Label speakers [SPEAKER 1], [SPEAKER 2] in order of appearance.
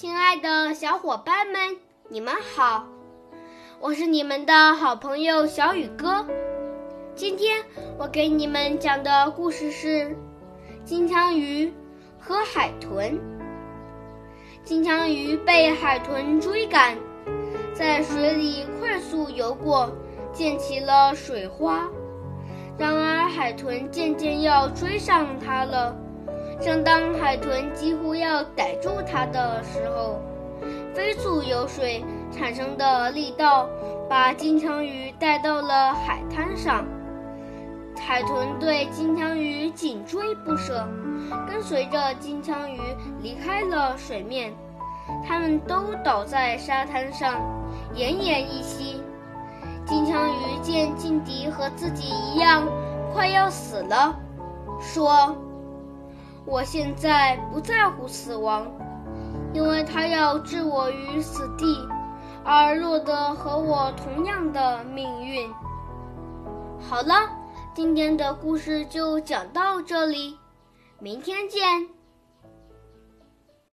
[SPEAKER 1] 亲爱的小伙伴们，你们好，我是你们的好朋友小雨哥。今天我给你们讲的故事是金枪鱼和海豚。金枪鱼被海豚追赶，在水里快速游过，溅起了水花。然而，海豚渐渐要追上它了。正当海豚几乎要逮住它的时候，飞速游水产生的力道把金枪鱼带到了海滩上。海豚对金枪鱼紧追不舍，跟随着金枪鱼离开了水面。它们都倒在沙滩上，奄奄一息。金枪鱼见劲敌和自己一样快要死了，说。我现在不在乎死亡，因为他要置我于死地，而落得和我同样的命运。好了，今天的故事就讲到这里，明天见。